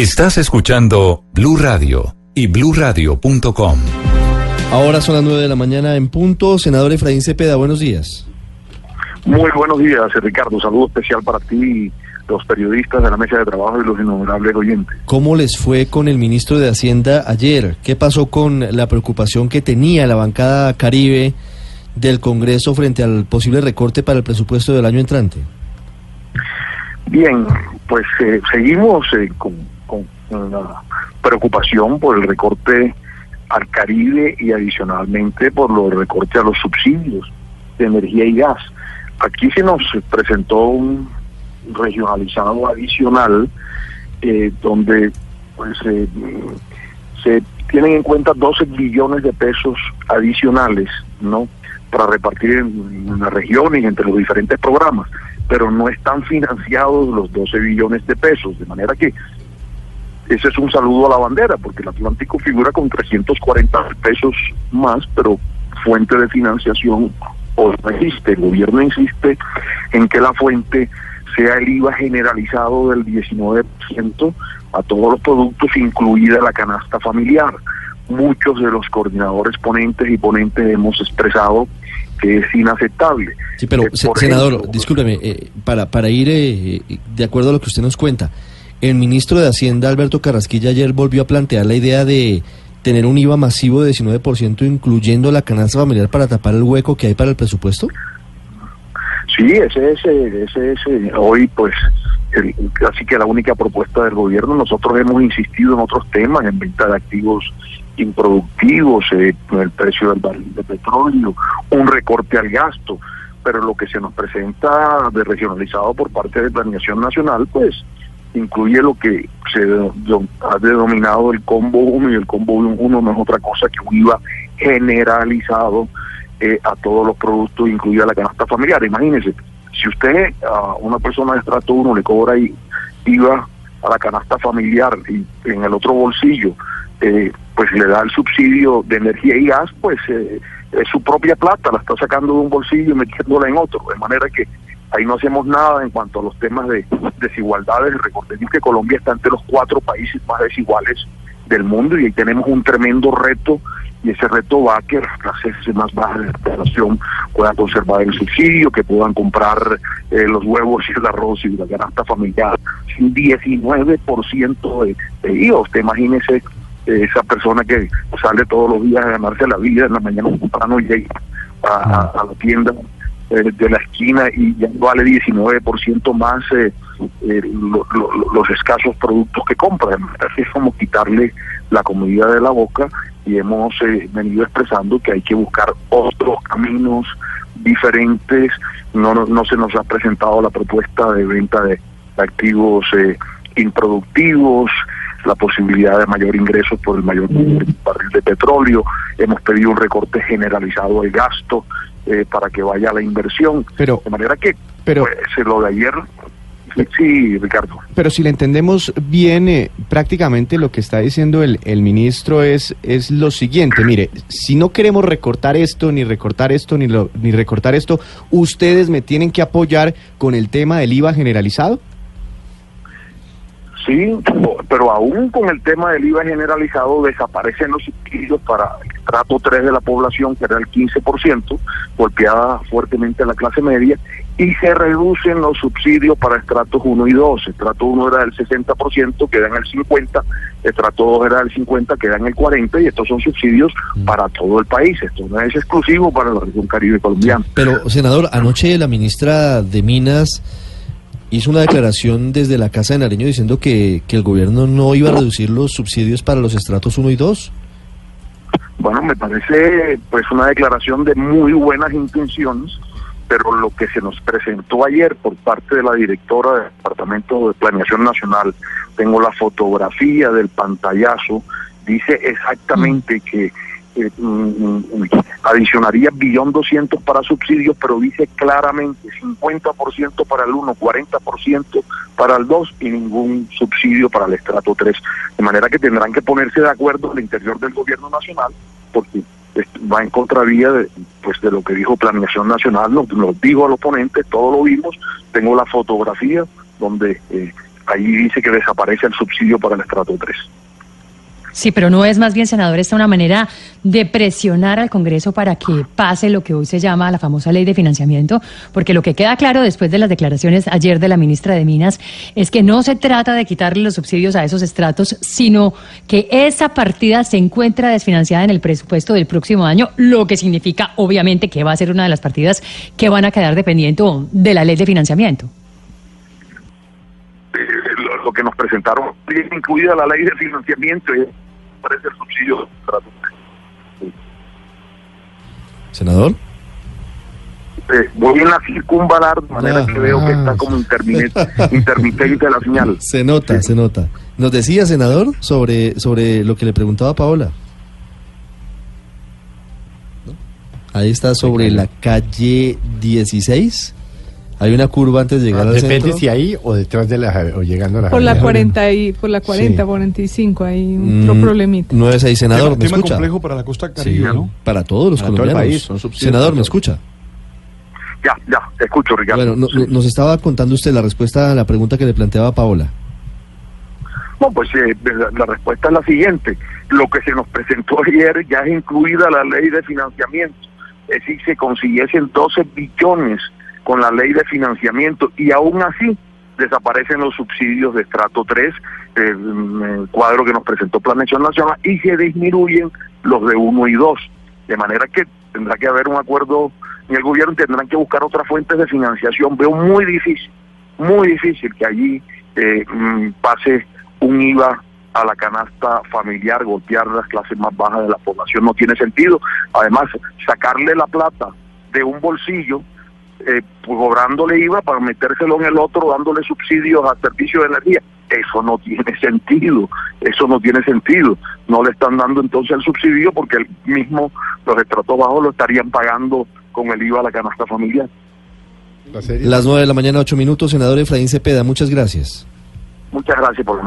Estás escuchando Blue Radio y bluradio.com. Ahora son las 9 de la mañana en punto. Senador Efraín Cepeda, buenos días. Muy buenos días, Ricardo. Saludo especial para ti, los periodistas de la mesa de trabajo y los innumerables oyentes. ¿Cómo les fue con el ministro de Hacienda ayer? ¿Qué pasó con la preocupación que tenía la bancada Caribe del Congreso frente al posible recorte para el presupuesto del año entrante? Bien, pues eh, seguimos eh, con con una preocupación por el recorte al Caribe y adicionalmente por los recortes a los subsidios de energía y gas. Aquí se nos presentó un regionalizado adicional eh, donde pues eh, se tienen en cuenta 12 billones de pesos adicionales, ¿no? Para repartir en, en las regiones entre los diferentes programas, pero no están financiados los 12 billones de pesos, de manera que ese es un saludo a la bandera, porque el Atlántico figura con 340 pesos más, pero fuente de financiación o no existe. El gobierno insiste en que la fuente sea el IVA generalizado del 19% a todos los productos, incluida la canasta familiar. Muchos de los coordinadores ponentes y ponentes hemos expresado que es inaceptable. Sí, pero, senador, discúlpeme, eh, para, para ir eh, de acuerdo a lo que usted nos cuenta, el ministro de Hacienda, Alberto Carrasquilla, ayer volvió a plantear la idea de tener un IVA masivo de 19%, incluyendo la canasta familiar para tapar el hueco que hay para el presupuesto. Sí, ese es, ese es hoy, pues, casi que la única propuesta del gobierno. Nosotros hemos insistido en otros temas, en venta de activos improductivos, eh, el precio del petróleo, un recorte al gasto, pero lo que se nos presenta de regionalizado por parte de Planeación Nacional, pues, incluye lo que se ha denominado el combo 1 y el combo 1 no es otra cosa que un IVA generalizado eh, a todos los productos, incluida la canasta familiar. Imagínense, si usted a una persona de estrato 1 le cobra IVA a la canasta familiar y en el otro bolsillo, eh, pues le da el subsidio de energía y gas, pues eh, es su propia plata, la está sacando de un bolsillo y metiéndola en otro, de manera que Ahí no hacemos nada en cuanto a los temas de desigualdades. Recordemos que Colombia está entre los cuatro países más desiguales del mundo y ahí tenemos un tremendo reto y ese reto va a que las clases más bajas de la población puedan conservar el subsidio, que puedan comprar eh, los huevos y el arroz y la canasta familiar sin 19% de, de IVA. Usted imagínese eh, esa persona que sale todos los días a ganarse la vida en la mañana temprano y llega a la tienda eh, de la esquina y ya vale 19% más eh, eh los escasos productos que compran. Es como quitarle la comida de la boca y hemos eh, venido expresando que hay que buscar otros caminos diferentes. No, no, se nos ha presentado la propuesta de venta de activos improductivos, la posibilidad de mayor ingreso por el mayor barril de petróleo. Hemos pedido un recorte generalizado del gasto eh, para que vaya la inversión. Pero, de manera que pero, pues, lo de ayer Sí, Ricardo. Pero si le entendemos bien, eh, prácticamente lo que está diciendo el, el ministro es, es lo siguiente. Mire, si no queremos recortar esto, ni recortar esto, ni, lo, ni recortar esto, ¿ustedes me tienen que apoyar con el tema del IVA generalizado? Sí, pero aún con el tema del IVA generalizado desaparecen los subsidios para trato 3 de la población, que era el 15%, golpeada fuertemente a la clase media, y se reducen los subsidios para estratos 1 y 2. Estrato 1 era del 60%, queda en el 50%, estrato 2 era del 50%, queda en el 40%, y estos son subsidios mm. para todo el país. Esto no es exclusivo para la región caribe colombiana. Pero, senador, anoche la ministra de Minas hizo una declaración desde la Casa de Nariño diciendo que, que el gobierno no iba a reducir los subsidios para los estratos 1 y 2. Bueno, me parece pues una declaración de muy buenas intenciones, pero lo que se nos presentó ayer por parte de la directora del Departamento de Planeación Nacional, tengo la fotografía del pantallazo, dice exactamente mm. que eh, mm, mm, adicionaría billón doscientos para subsidios, pero dice claramente 50% para el 1, 40% para el 2 y ningún subsidio para el estrato 3. De manera que tendrán que ponerse de acuerdo al interior del gobierno nacional, porque va en contravía de, pues, de lo que dijo Planeación Nacional, nos, nos dijo al oponente, todos lo vimos, tengo la fotografía donde... Eh, ahí dice que desaparece el subsidio para el estrato 3. Sí, pero no es más bien, senador, esta una manera de presionar al Congreso para que pase lo que hoy se llama la famosa ley de financiamiento, porque lo que queda claro después de las declaraciones ayer de la ministra de Minas es que no se trata de quitarle los subsidios a esos estratos, sino que esa partida se encuentra desfinanciada en el presupuesto del próximo año, lo que significa obviamente que va a ser una de las partidas que van a quedar dependiendo de la ley de financiamiento. Lo, que nos presentaron, incluida la ley de financiamiento, y parece el subsidio. Senador. Eh, voy en la circunvalar, de manera que veo que está como intermitente, intermitente la señal. Se nota, se nota. Nos decía, senador, sobre, sobre lo que le preguntaba Paola. Ahí está sobre la calle 16. Hay una curva antes de llegar al Depende centro. si ahí o detrás de la o llegando a la Por la Javeriana. 40 y por la 40, Sí. 45 hay un Mm, problemita. 96, senador, ¿me tema escucha? complejo para la costa Sí, caribe, ¿no? para todos los Para todo el colombianos. país, son senador, ¿me escucha? Ya, ya, te escucho, Ricardo. Bueno, no- Sí. no- nos estaba contando usted la respuesta a la pregunta que le planteaba Paola. No, pues eh, la, la respuesta es la siguiente. Lo que se nos presentó ayer ya es incluida la ley de financiamiento. Es decir, se consiguiesen 12 billones con la ley de financiamiento y aún así desaparecen los subsidios de estrato 3, el, el cuadro que nos presentó Planeación Nacional, y se disminuyen los de 1 y 2. De manera que tendrá que haber un acuerdo en el gobierno, tendrán que buscar otras fuentes de financiación. Veo muy difícil, muy difícil que allí eh, mm, pase un IVA a la canasta familiar, golpear las clases más bajas de la población no tiene sentido. Además, sacarle la plata de un bolsillo, eh, pues, cobrándole IVA para metérselo en el otro, dándole subsidios a servicio de energía, eso no tiene sentido, eso no tiene sentido. No le están dando entonces el subsidio porque el mismo, los estratos bajos lo estarían pagando con el IVA a la canasta familiar. Las 9 de la mañana, 8 minutos, senador Efraín Cepeda, muchas gracias. Muchas gracias por la